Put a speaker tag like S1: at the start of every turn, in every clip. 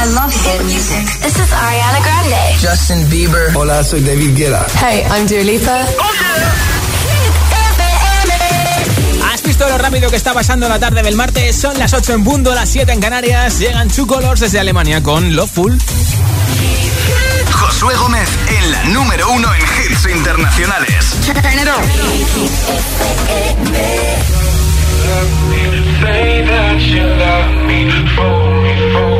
S1: I love hit music. This is Ariana Grande.
S2: Justin Bieber.
S3: Hola, soy David Guetta.
S4: Hey, I'm Dua Lipa.
S5: ¿Has visto lo rápido que está pasando la tarde del martes? Son las 8 en Bundo, las 7 en Canarias. Llegan Two Colors desde Alemania con Loveful.
S6: Josué Gómez en la número uno en hits internacionales.
S7: Say that you love me, fool me, fool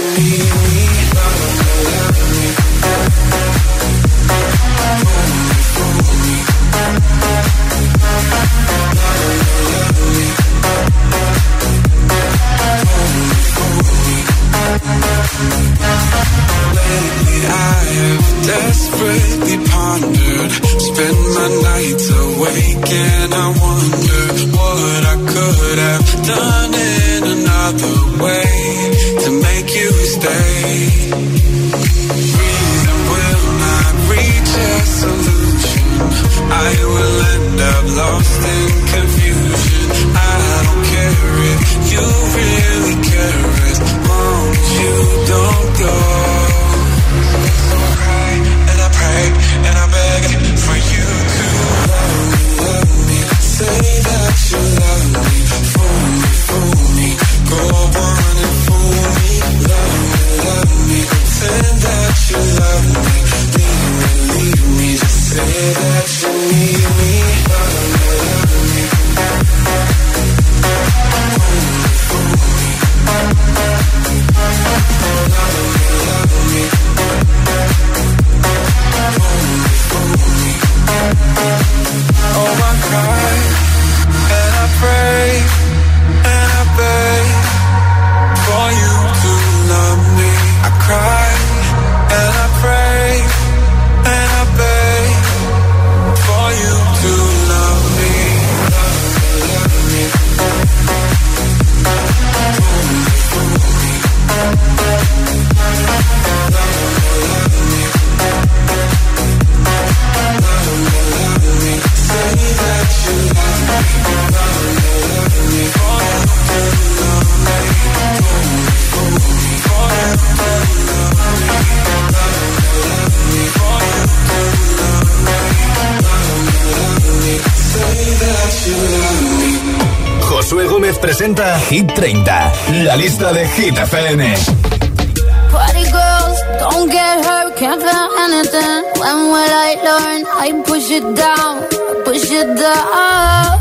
S8: have desperately pondered Spend my nights awake and I wonder What I could have done in another way To make you stay
S6: Hit 30, la lista de Hit FM.
S9: Party girls, don't get hurt, can't feel anything. When will I learn? I push it down, push it down.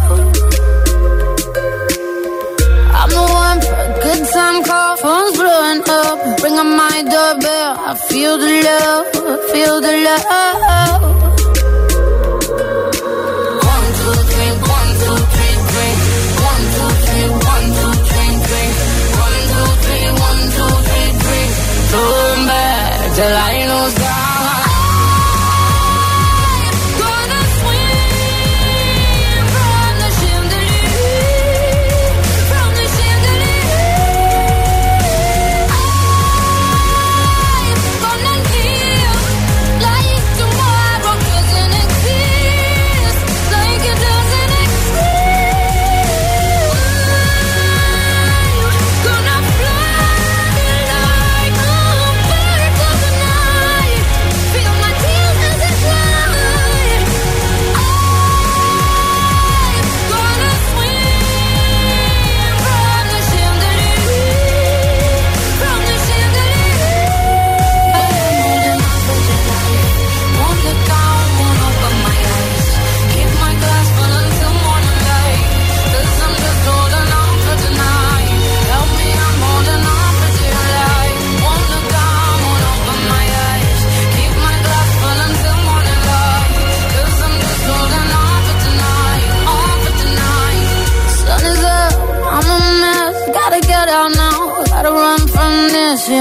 S9: I'm the one for a good time call, phone's blowing up. Ring on my doorbell, I feel the love, I feel the love. Till I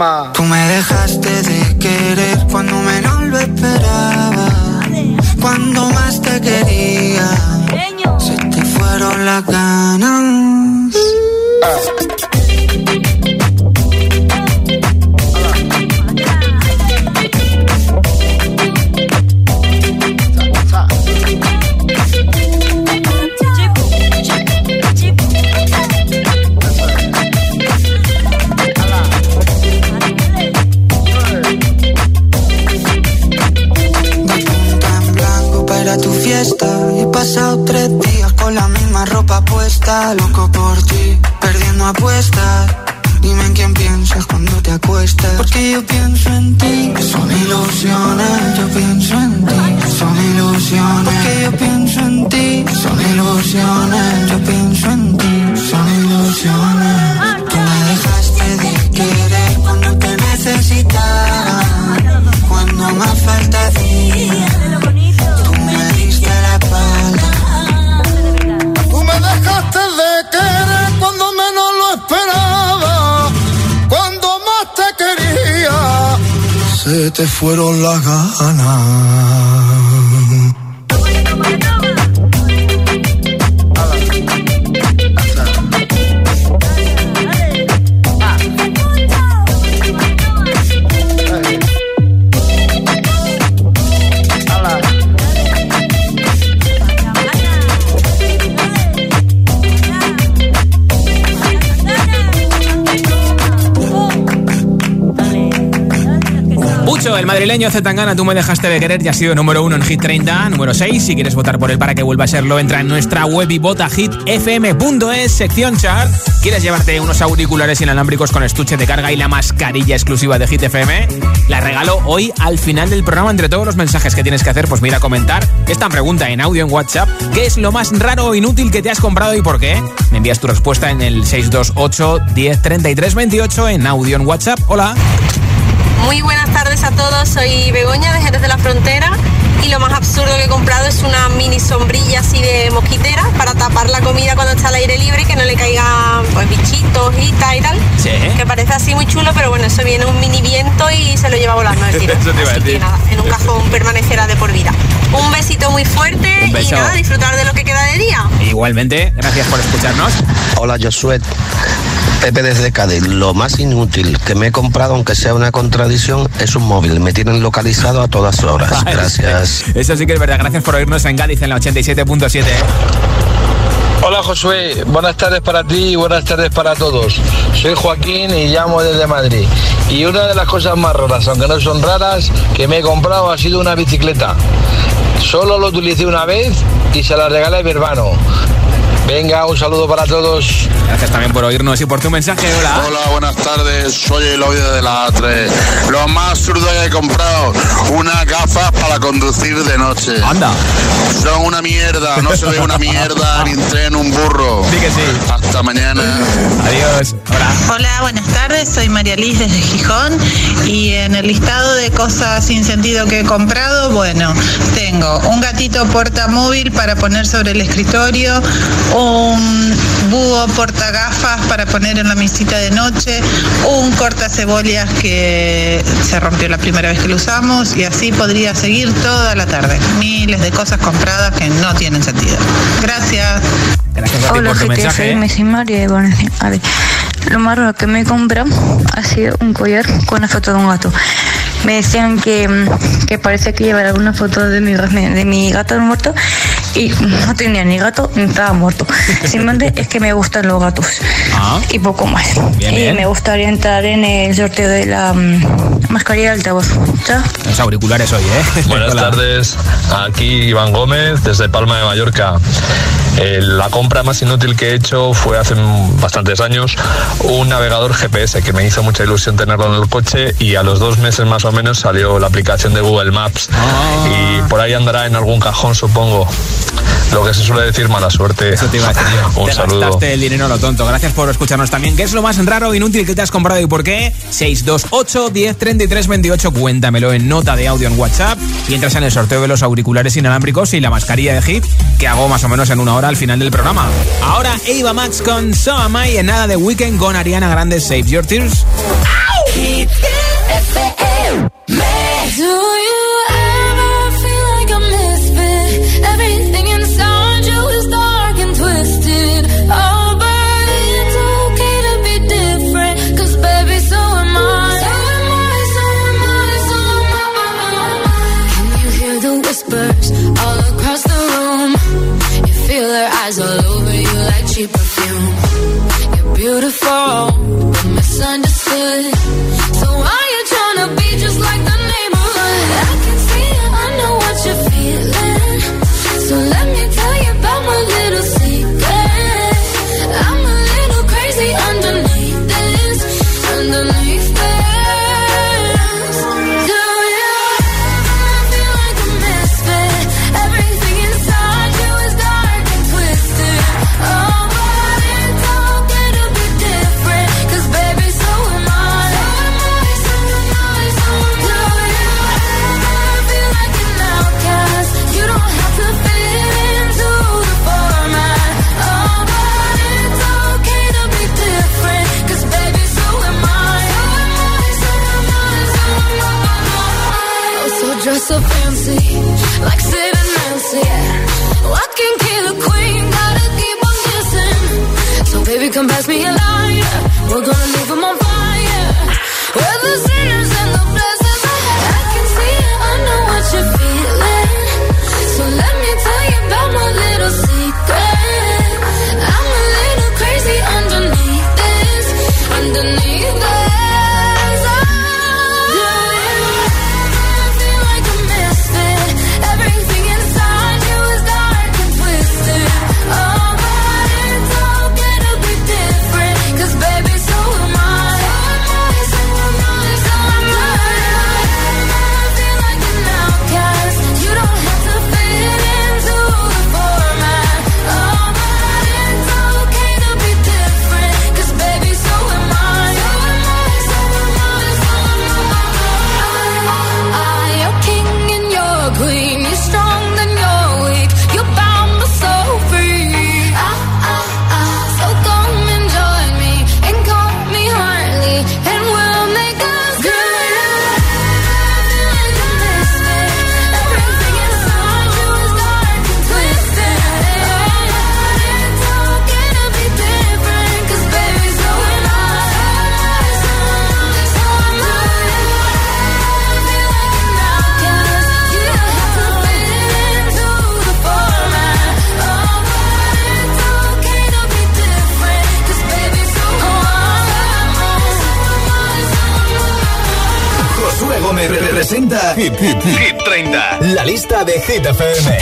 S10: 남아 se fueron las ganas.
S9: Madrileño Zetangana, tú me dejaste de querer, ya ha sido número 1 en Hit 30. Número 6, si quieres votar por él para que vuelva a serlo, entra en nuestra web y vota hitfm.es, sección chart. ¿Quieres llevarte unos auriculares inalámbricos con estuche de carga y la mascarilla exclusiva de Hit FM? La regalo hoy al final del programa entre todos los mensajes que tienes que hacer, pues mira, comentar esta pregunta en audio en WhatsApp. ¿Qué es lo más raro o inútil que te has comprado y por qué? Me envías tu respuesta en el 628 10 28 en audio en WhatsApp. Hola.
S11: Muy buenas tardes a todos, soy Begoña de Jerez de la Frontera y lo más absurdo que he comprado es una mini sombrilla así de mosquitera para tapar la comida cuando está al aire libre y que no le caigan pues, bichitos, y tal.
S9: Sí.
S11: Que parece así muy chulo, pero bueno, eso viene un mini viento y se lo lleva volando el tiro.
S9: Eso te iba a
S11: Así que
S9: decir.
S11: nada, en un cajón permanecerá de por vida. Un besito muy fuerte y nada, disfrutar de lo que queda de día.
S9: Igualmente, gracias por escucharnos.
S12: Hola Josué, Pepe desde Cádiz. Lo más inútil que me he comprado, aunque sea una contradicción, es un móvil. Me tienen localizado a todas horas. Gracias.
S9: Eso sí que es verdad. Gracias por oírnos en Cádiz en la 87.7.
S13: Hola Josué, buenas tardes para ti y buenas tardes para todos. Soy Joaquín y llamo desde Madrid. Y una de las cosas más raras, aunque no son raras, que me he comprado ha sido una bicicleta. Solo lo utilicé una vez y se la regalé a mi hermano. Venga, un saludo para todos.
S9: Gracias también por oírnos y por tu mensaje. Hola.
S14: Hola, buenas tardes. Soy el oído de la A3. Lo más absurdo que he comprado, unas gafas para conducir de noche.
S9: Anda.
S14: Son una mierda, no se ve una mierda ni tren un burro.
S9: Sí que sí.
S14: Hasta mañana.
S9: Adiós. Hola.
S15: Hola, buenas tardes. Soy María Liz desde Gijón y en el listado de cosas sin sentido que he comprado, bueno, tengo un gatito portamóvil para poner sobre el escritorio, un búho portagafas para poner en la mesita de noche, un corta cebollas que se rompió la primera vez que lo usamos y así podría seguir toda la tarde. Miles de cosas compradas que no tienen sentido. Gracias.
S9: Gracias a ti
S16: Hola,
S9: por tu
S16: GT,
S9: mensaje.
S16: soy soy María y bueno, a ver, lo más raro que me he comprado ha sido un collar con una foto de un gato. Me decían que, mm, que parece que llevar alguna foto de mi, de mi gato muerto y no tenía ni gato ni estaba muerto. Simplemente es que me gustan los gatos
S9: Ah.
S16: y poco más.
S9: Bien,
S16: y me gustaría entrar en el sorteo de la mm, mascarilla de altavoz. Chao.
S9: Los auriculares hoy, ¿eh?
S17: Buenas
S9: Hola.
S17: tardes, aquí Iván Gómez desde Palma de Mallorca. Eh, la compra más inútil que he hecho fue hace mm, bastantes años un navegador GPS que me hizo mucha ilusión tenerlo en el coche y a los dos meses más o menos salió la aplicación de Google Maps
S9: Ah.
S17: y por ahí andará en algún cajón supongo. Lo que se suele decir mala suerte.
S9: Eso te iba a decir yo.
S17: Un
S9: te
S17: saludo.
S9: gastaste el dinero a lo tonto. Gracias por escucharnos también. ¿Qué es lo más raro o inútil que te has comprado y por qué? 628 10 33 28. Cuéntamelo en nota de audio en WhatsApp y entras en el sorteo de los auriculares inalámbricos y la mascarilla de hit que hago más o menos en una hora al final del programa. Ahora Eva Max con So Am I en nada de Weekend con Ariana Grande Save Your Tears. Hit FM.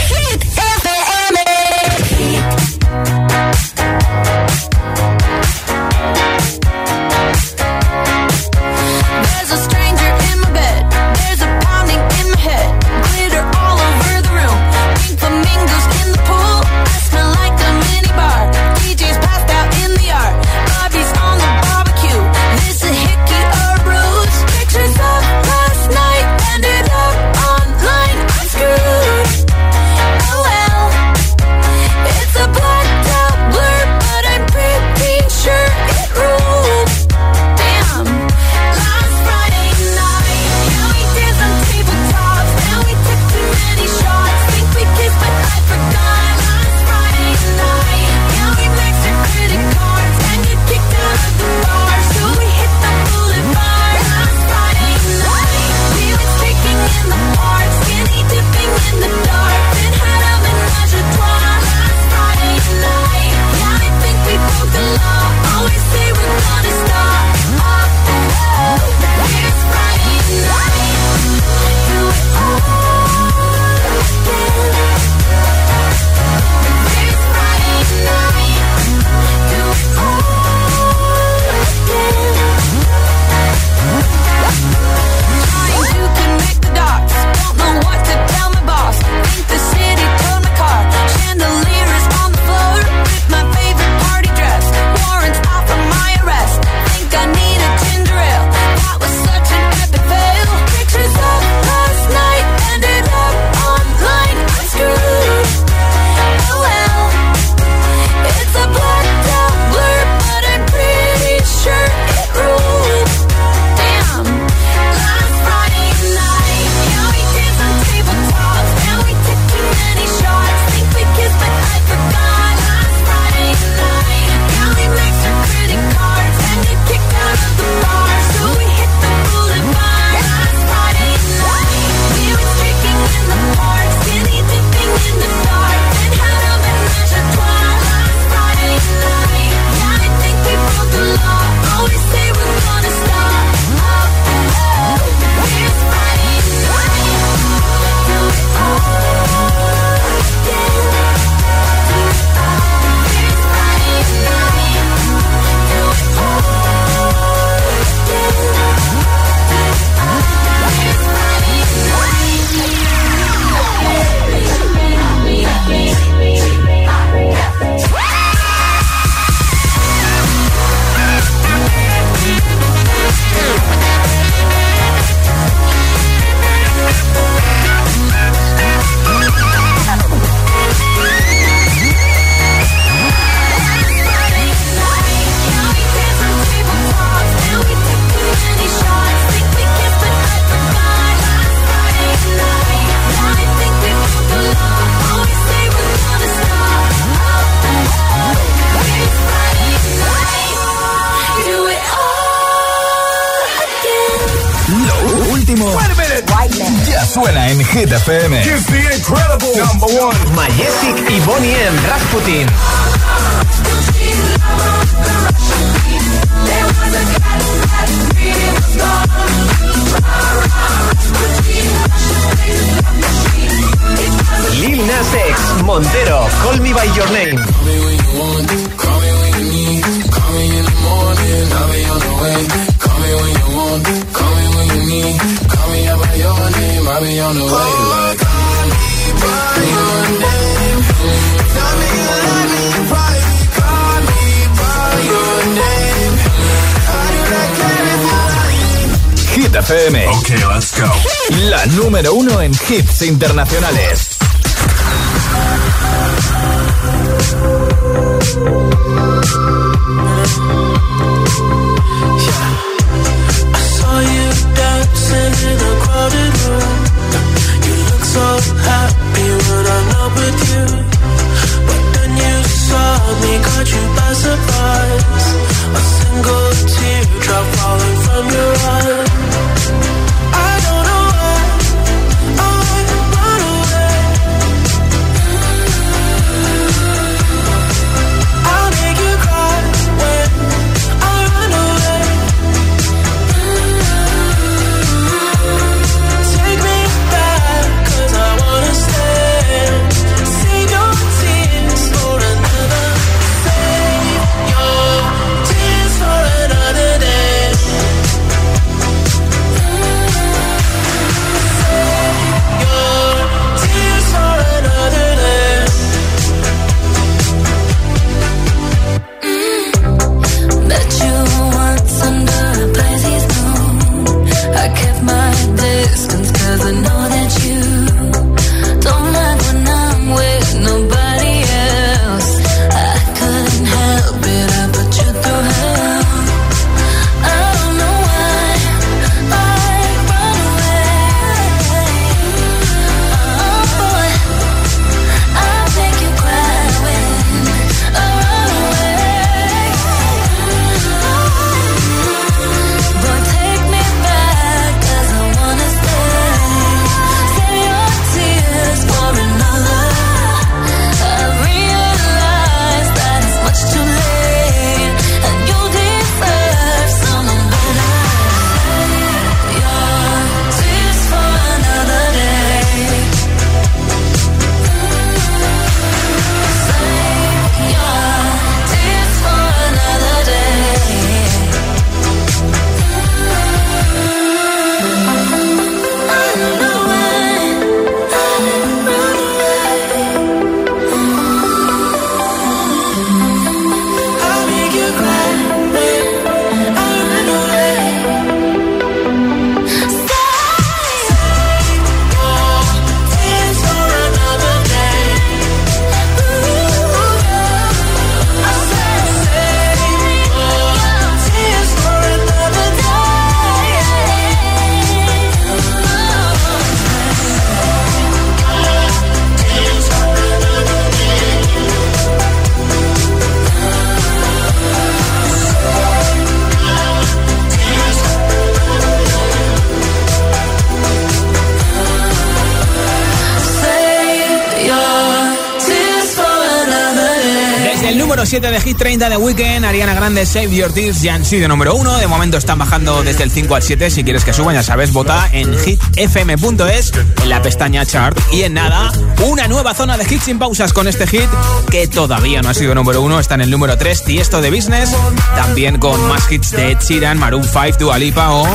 S5: 7 de Hit 30 de Weekend, Ariana Grande, Save Your Tears ya han sido número 1. De momento están bajando desde el 5 al 7. Si quieres que suban, ya sabes, vota en hitfm.es, en la pestaña chart. Y en nada, una nueva zona de hits sin pausas con este hit que todavía no ha sido número 1. Está en el número 3, Tiesto de Business. También con más hits de Ed Maroon 5, Dua Lipa o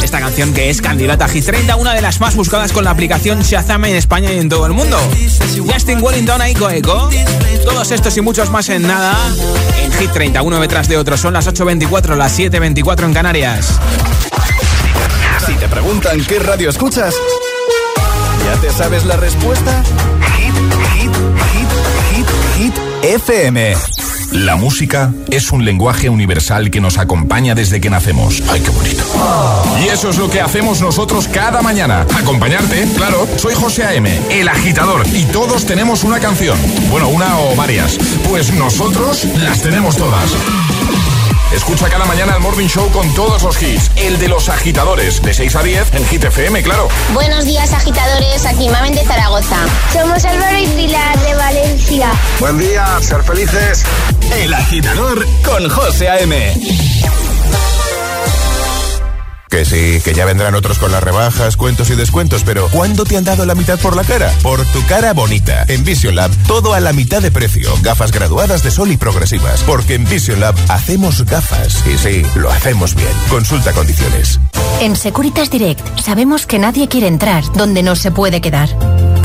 S5: esta canción que es candidata a Hit 30, una de las más buscadas con la aplicación Shazam en España y en todo el mundo. Justin Wellington, Aiko Eco. Todos estos y muchos más en nada en Hit 30, uno detrás de otro. Son las 8.24, las 7.24 en Canarias.
S9: Si te preguntan qué radio escuchas, ¿ya te sabes la respuesta? Hit, hit, hit, hit, hit, FM.
S18: La música es un lenguaje universal que nos acompaña desde que nacemos. ¡Ay, qué bonito! Y eso es lo que hacemos nosotros cada mañana. Acompañarte, claro. Soy José A.M., el agitador, y todos tenemos una canción. Bueno, una o varias. Pues nosotros las tenemos todas. Escucha cada mañana el Morning Show con todos los hits. El de los agitadores, de 6 a 10 en Hit FM, claro.
S19: Buenos días, agitadores. Aquí Mamen de Zaragoza. Somos Álvaro y Pilar de Valencia.
S9: Buen día, ser felices. El agitador con José A.M.
S20: Que sí, que ya vendrán otros con las rebajas, cuentos y descuentos, pero ¿cuándo te han dado la mitad por la cara? Por tu cara bonita. En Vision Lab, todo a la mitad de precio. Gafas graduadas de sol y progresivas. Porque en Vision Lab hacemos gafas. Y sí, lo hacemos bien. Consulta condiciones.
S21: En Securitas Direct sabemos que nadie quiere entrar donde no se puede quedar.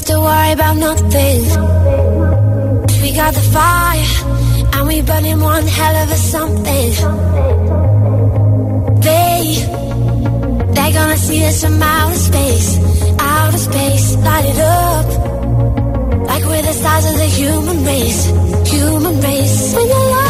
S22: have to worry about nothing. We got the fire, and we burning one hell of a something. They, they're gonna see us from outer space, outer space, light it up. Like we're the stars of the human race, human race.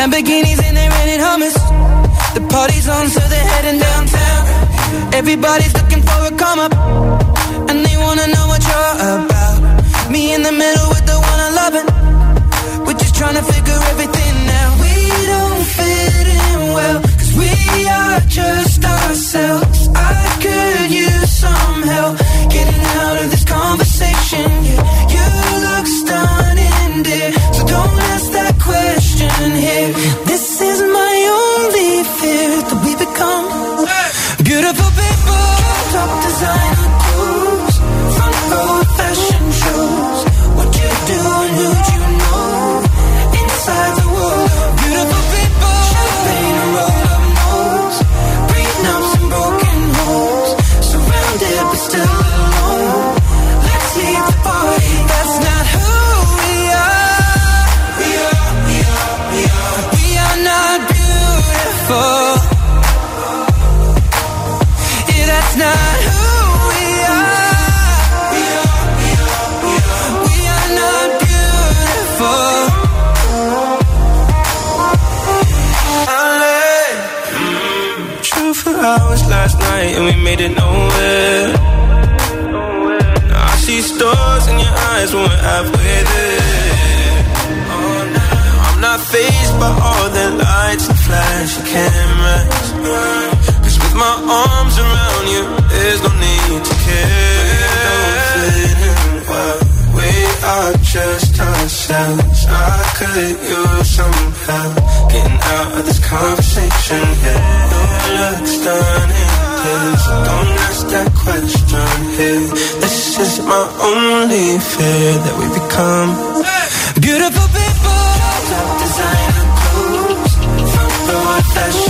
S23: Lamborghinis and they're renting hummus. The party's on, so they're heading downtown. Everybody's looking for a come up, and they wanna know what you're about. Me in the middle with the one I love. We're just trying to figure everything out. We don't fit in well, cause we are just ourselves. I could use some help getting out of this conversation. time night and we made it nowhere. Now I see stars in your eyes when we're halfway there. Oh, I'm not phased by all the lights and flashy cameras. Cause with my arms around you, there's no need to care. Well, we are just ourselves. I could use some help getting out of this conversation. Yeah, your looks stunning. Yeah, don't ask that question here. This is my only fear that we become beautiful people. Top designer clothes, front row fashion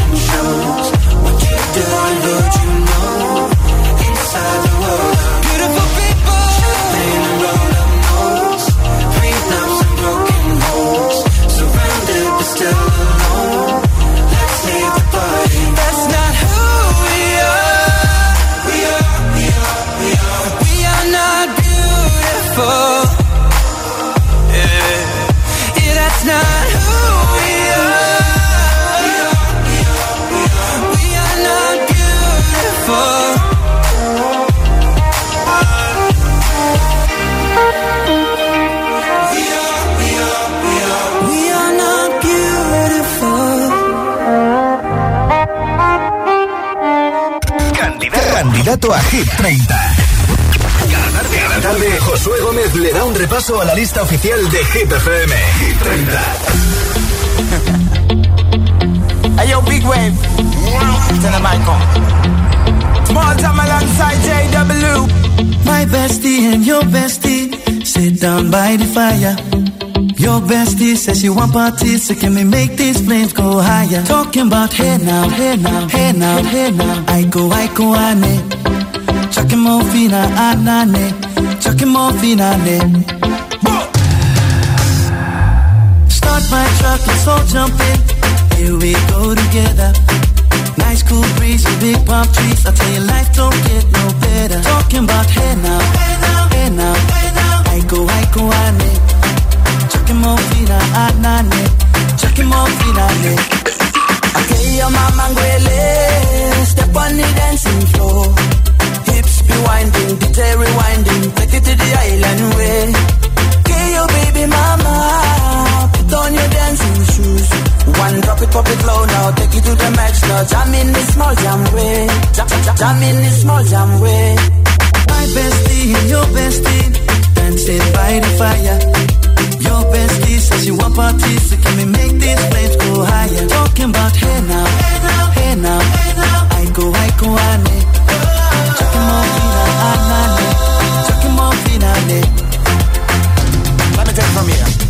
S9: A Hit 30. Cada tarde, cada tarde, Josué Gómez le da un repaso a la lista oficial de Hit FM. Hit 30.
S23: Hey yo, big wave. Turn the mic on. Small time alongside JW. My bestie and your bestie sit down by the fire. Your bestie says you want parties, so can we make these flames go higher? Talking about hey now, hey now, hey now, hey now. I go, I go, ane. Chucking more fina, anane. More fina, ne. Start my truck, let's all jump in. Here we go together. Nice cool breeze and big palm trees. I tell you, life don't get no better. Talking about hey now, hey now, hey now. I go, I go, ane. Chucking more fina, anane. Chucking more fina, Jam in the small jam way. Jam, jam, jam in the small jam way. My bestie your bestie dancing by the fire. Your bestie says you want parties, so can we make these flames go higher? Talking about hey now, hey now, hey now, hey now. I go, I go, ane. Chucking more fina, anane. Chucking more fina, ne.
S24: Let me take it from here.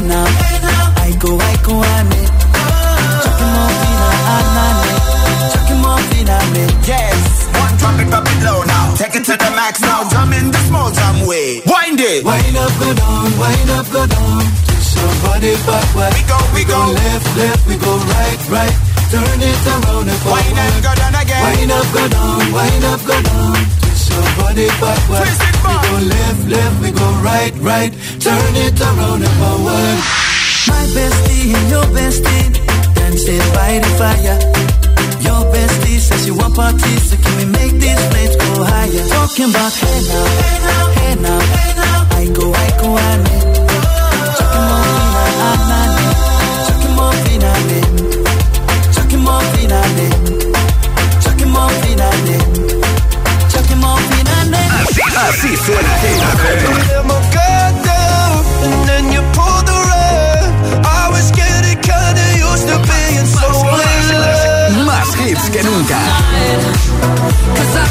S23: pena Aiko, aiko ane Chucky Morfina, anane Chucky Morfina, me. Yes, one drop it, drop it low now.
S24: Take it to the max now. Jump in the small jam way. Wind it.
S3: Wind up, go down, wind up, go down. Twist your body
S24: We go, we, go,
S3: left, left, we go right, right. Turn it around and
S24: Wind up, go down again.
S3: Wind up, go down, wind up, go down. Twist your body backward. We go left, left, we go right, right. Turn it around and forward. My bestie and your bestie dancing by the fire. Your bestie says you want parties, so can we make these flames go higher? Talking about hey now, hey now, hey now, hey now. I go, I go, I need.
S9: Más hits que nunca.
S10: Cause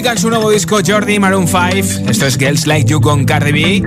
S5: publican su nuevo disco Jordi Maroon 5. Esto es Girls Like You con Cardi B.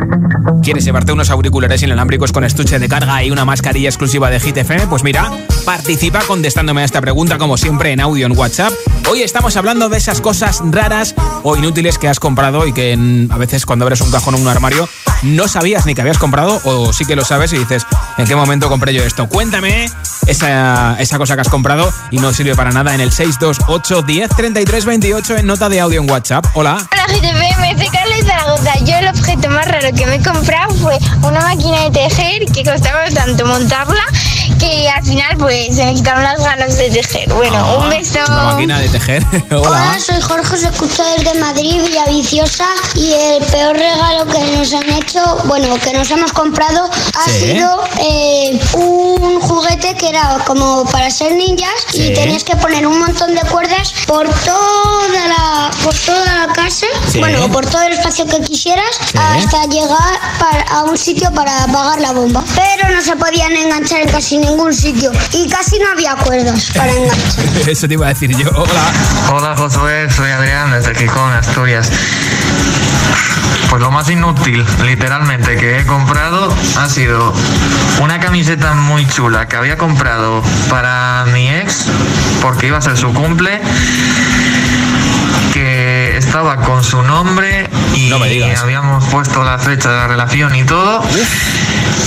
S5: ¿Quieres llevarte unos auriculares inalámbricos con estuche de carga y una mascarilla exclusiva de Hit FM? Pues mira, participa contestándome a esta pregunta como siempre en audio en WhatsApp. Hoy estamos hablando de esas cosas raras o inútiles que has comprado y que mm, a veces cuando abres un cajón o un armario no sabías ni que habías comprado o sí que lo sabes y dices, ¿en qué momento compré yo esto? Cuéntame esa, esa cosa que has comprado y no sirve para nada en el 628 10 33 28 en nota de audio en WhatsApp. Hola.
S25: Hola GTP, soy Carla Zaragoza. Yo el objeto más raro que me he comprado fue una máquina de tejer que costaba tanto montarla que al final pues se me quitaron las ganas de tejer. Bueno, un beso.
S5: Una máquina de tejer. Hola.
S26: Hola, soy Jorge, os escucho desde Madrid, Villaviciosa, y el peor regalo que nos han hecho, bueno, que nos hemos comprado, ha
S5: Sí.
S26: sido eh, un juguete que era como para ser ninjas
S5: Sí.
S26: y tenías que poner un montón de cuerdas por toda la, por toda la casa,
S5: Sí.
S26: bueno, por todo el espacio que quisieras,
S5: Sí.
S26: hasta llegar para- a un sitio para apagar la bomba. Pero no se podían enganchar en casi ningún sitio y casi no había cuerdas para enganchar.
S5: Eso te iba a decir yo. Hola.
S27: Hola Josué, soy Adrián desde Gijón, Asturias. Pues lo más inútil, literalmente, que he comprado ha sido una camiseta muy chula que había comprado para mi ex porque iba a ser su cumple, que estaba con su nombre y habíamos puesto la fecha de la relación y todo.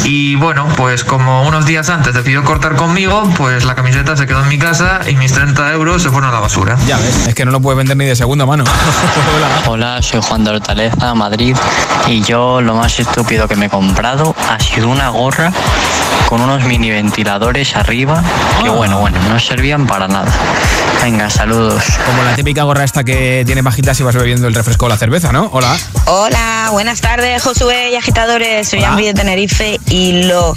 S27: Y bueno, pues como unos días antes decidió cortar conmigo, pues la camiseta se quedó en mi casa y mis 30 euros se fueron a la basura.
S5: Ya ves, es que no lo puedes vender ni de segunda mano.
S28: Hola, soy Juan de Hortaleza, Madrid, y yo lo más estúpido que me he comprado ha sido una gorra con unos mini ventiladores arriba que bueno, bueno, no servían para nada. Venga, saludos.
S5: Como la típica gorra esta que tiene bajitas y vas bebiendo el refresco o la cerveza, ¿no? Hola.
S29: Hola, buenas tardes, Josué y agitadores. Soy. Ambri de Tenerife y lo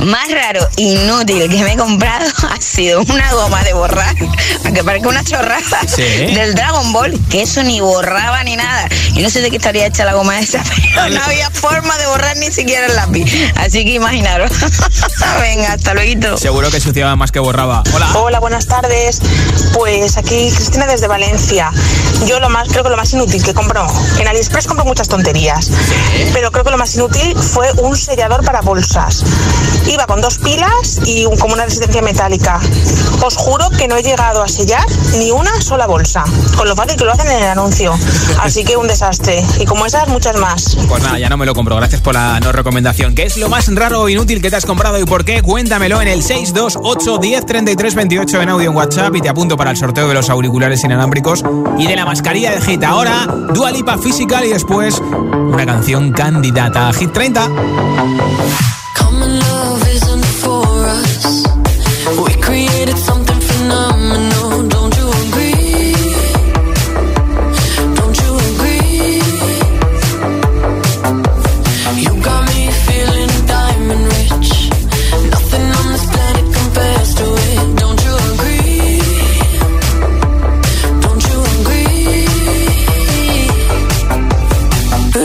S29: más raro, inútil que me he comprado ha sido una goma de borrar, aunque parezca una chorrada,
S5: Sí.
S29: del Dragon Ball, que eso ni borraba ni nada. Y no sé de qué estaría hecha la goma esa, pero no había forma de borrar ni siquiera el lápiz. Así que imaginaros. Venga, hasta luego.
S5: Seguro que suciaba más que borraba. Hola.
S30: Hola, buenas tardes. Pues aquí Cristina desde Valencia. Yo lo más, creo que lo más inútil que compro, en AliExpress compro muchas tonterías, pero creo que lo más inútil fue un sellador para bolsas. Iba con dos pilas y un- como una resistencia metálica. Os juro que no he llegado a sellar ni una sola bolsa, con lo fácil que lo hacen en el anuncio. Así que un desastre. Y como esas, muchas más.
S5: Pues nada, ya no me lo compro. Gracias por la no recomendación. ¿Qué es lo más raro o inútil que te has comprado y por qué? Cuéntamelo en el 628 10 33 28 en audio en WhatsApp y te apunto para el sorteo de los auriculares inalámbricos y de la mascarilla de Hit. Ahora, Dua Lipa Physical y después una canción candidata a Hit 30.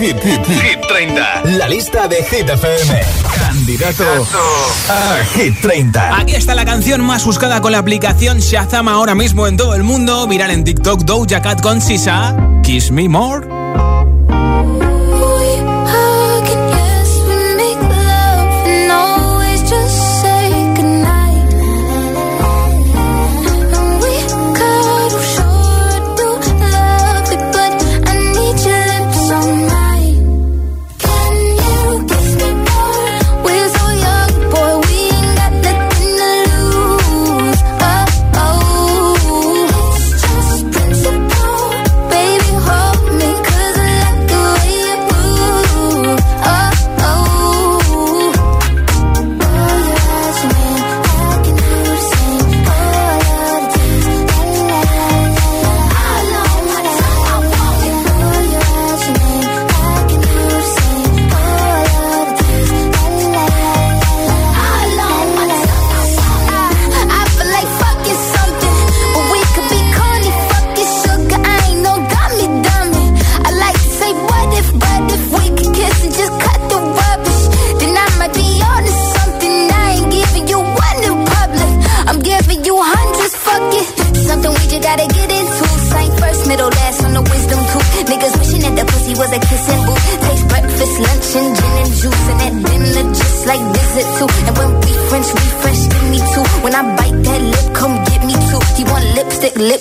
S9: Hit, 30. La lista de Hit FM. Candidato a Hit 30.
S5: Aquí está la canción más buscada con la aplicación Shazam ahora mismo en todo el mundo. Viral en TikTok Doja Cat con Sisa. Kiss Me More.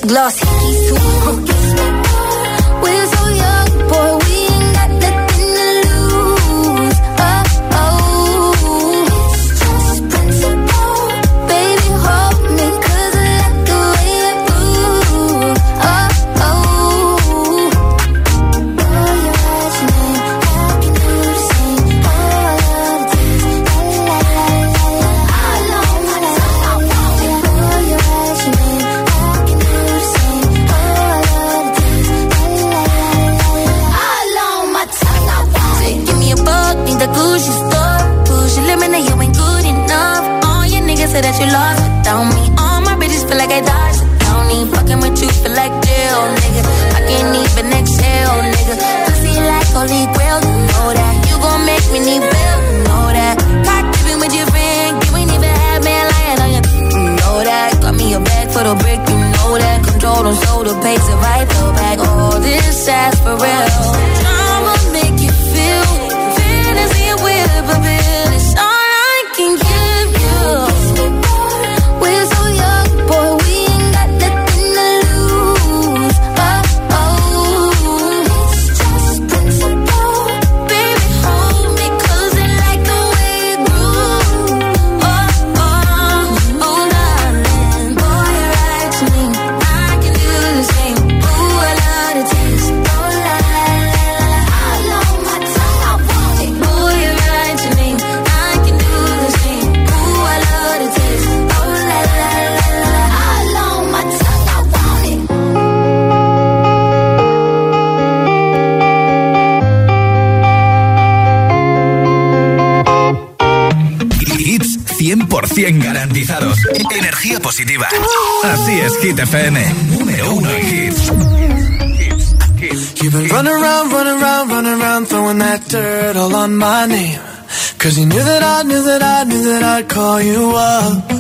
S9: Glossy. 100 garantizados. Energía positiva. Así es, Hit FM. Número uno en hits.
S3: You've been running around, running around, running around, throwing that dirt all on my name. Cause you knew that I knew that I knew that I'd call you up.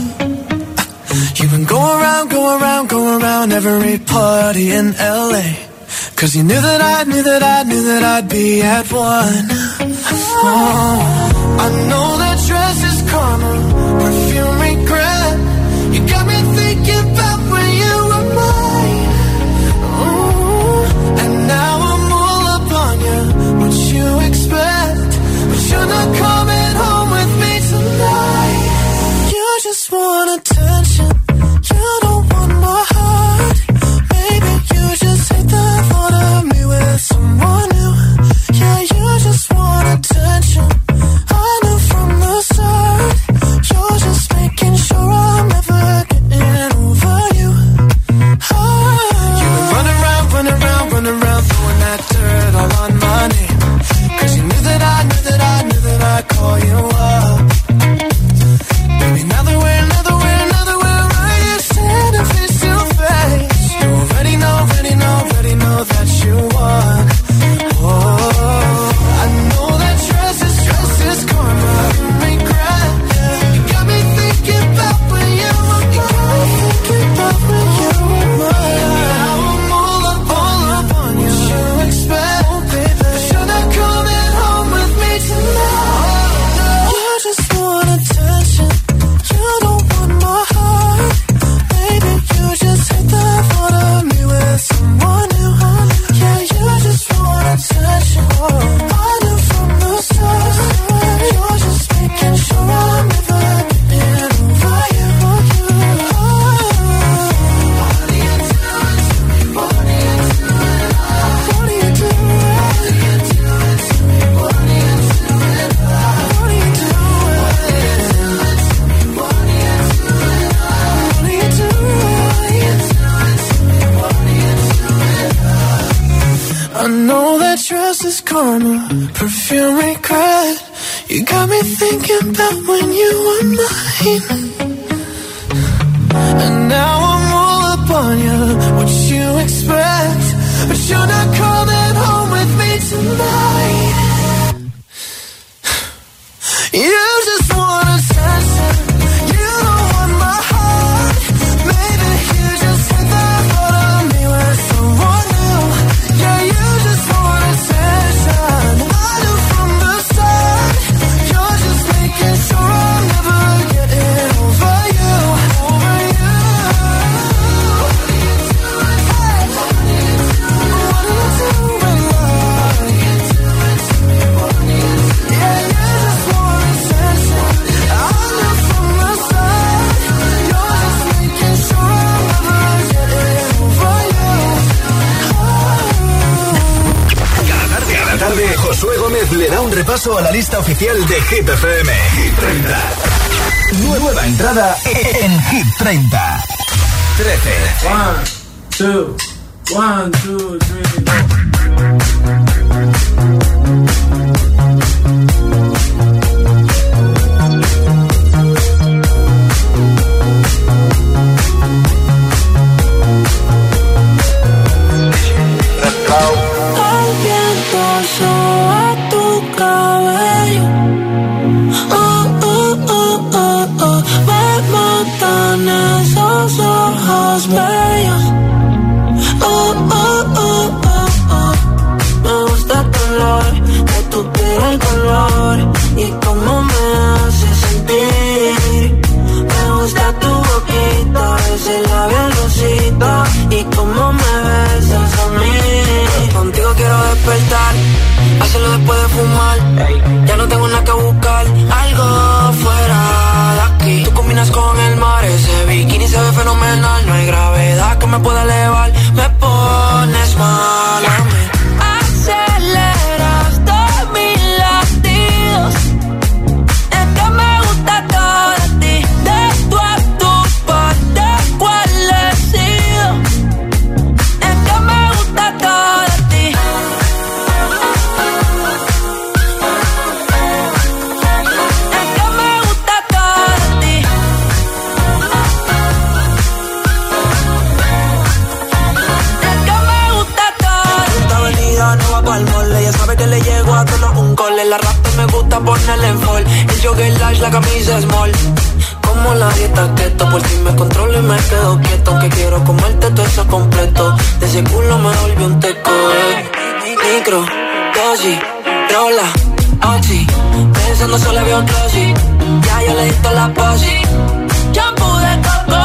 S3: You've been going around, going around, going around every party in LA. Cause you knew that I knew that I knew that I'd be at one. Oh, I know that dress is karma.
S6: oficial de Hit FM. Hit 30. Nueva entrada en Hit 30. 13.
S31: 1, 2, 1, 2, 3. micro, dosis, trola. Pensando solo veo closet, ya yo le di la posi. Shampoo de coco,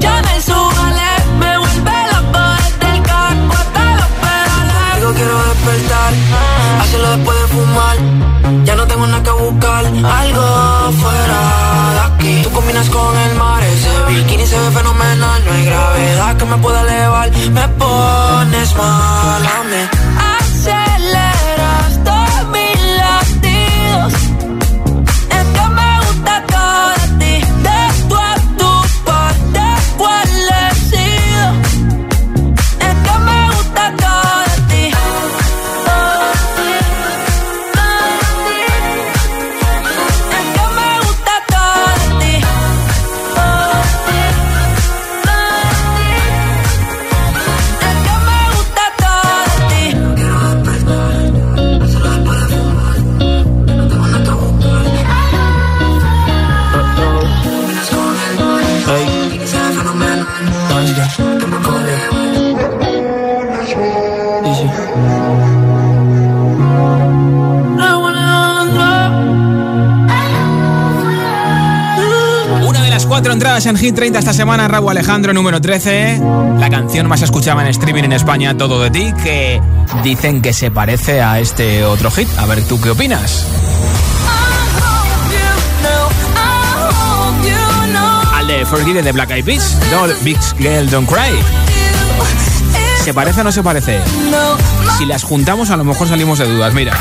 S31: ya me subale, me vuelve loco desde el caco hasta los pedales. Digo quiero despertar, hacerlo después de fumar. Ya no tengo nada que buscar, algo fuera de aquí. Tú combinas con el mar, ese bikini se ve fenomenal. No hay gravedad que me pueda elevar, me pones mal a mí.
S9: más en Hit 30 esta semana, Raúl Alejandro número 13, la canción más escuchada en streaming en España, Todo de ti, que dicen que se parece a este otro hit. A ver, ¿tú qué opinas? Al de Forgiven de Black Eyed Peas, Don't Big Girl Don't Cry. ¿Se parece o no se parece? Si las juntamos a lo mejor salimos de dudas, mira.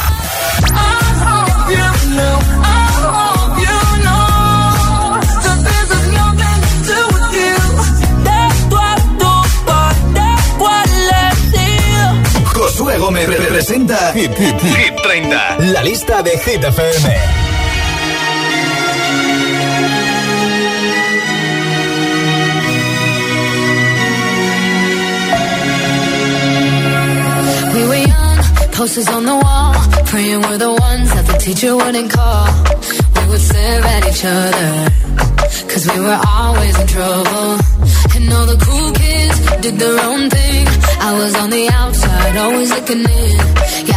S6: Hit, hit, hit 30. La lista de Hit FM.
S9: We were young, posters on the wall. Praying we're the ones that the teacher wouldn't call. We would stare at each other. Cause we were always in trouble. And all the cool kids did their own thing. I was on the outside, always looking in. Yeah,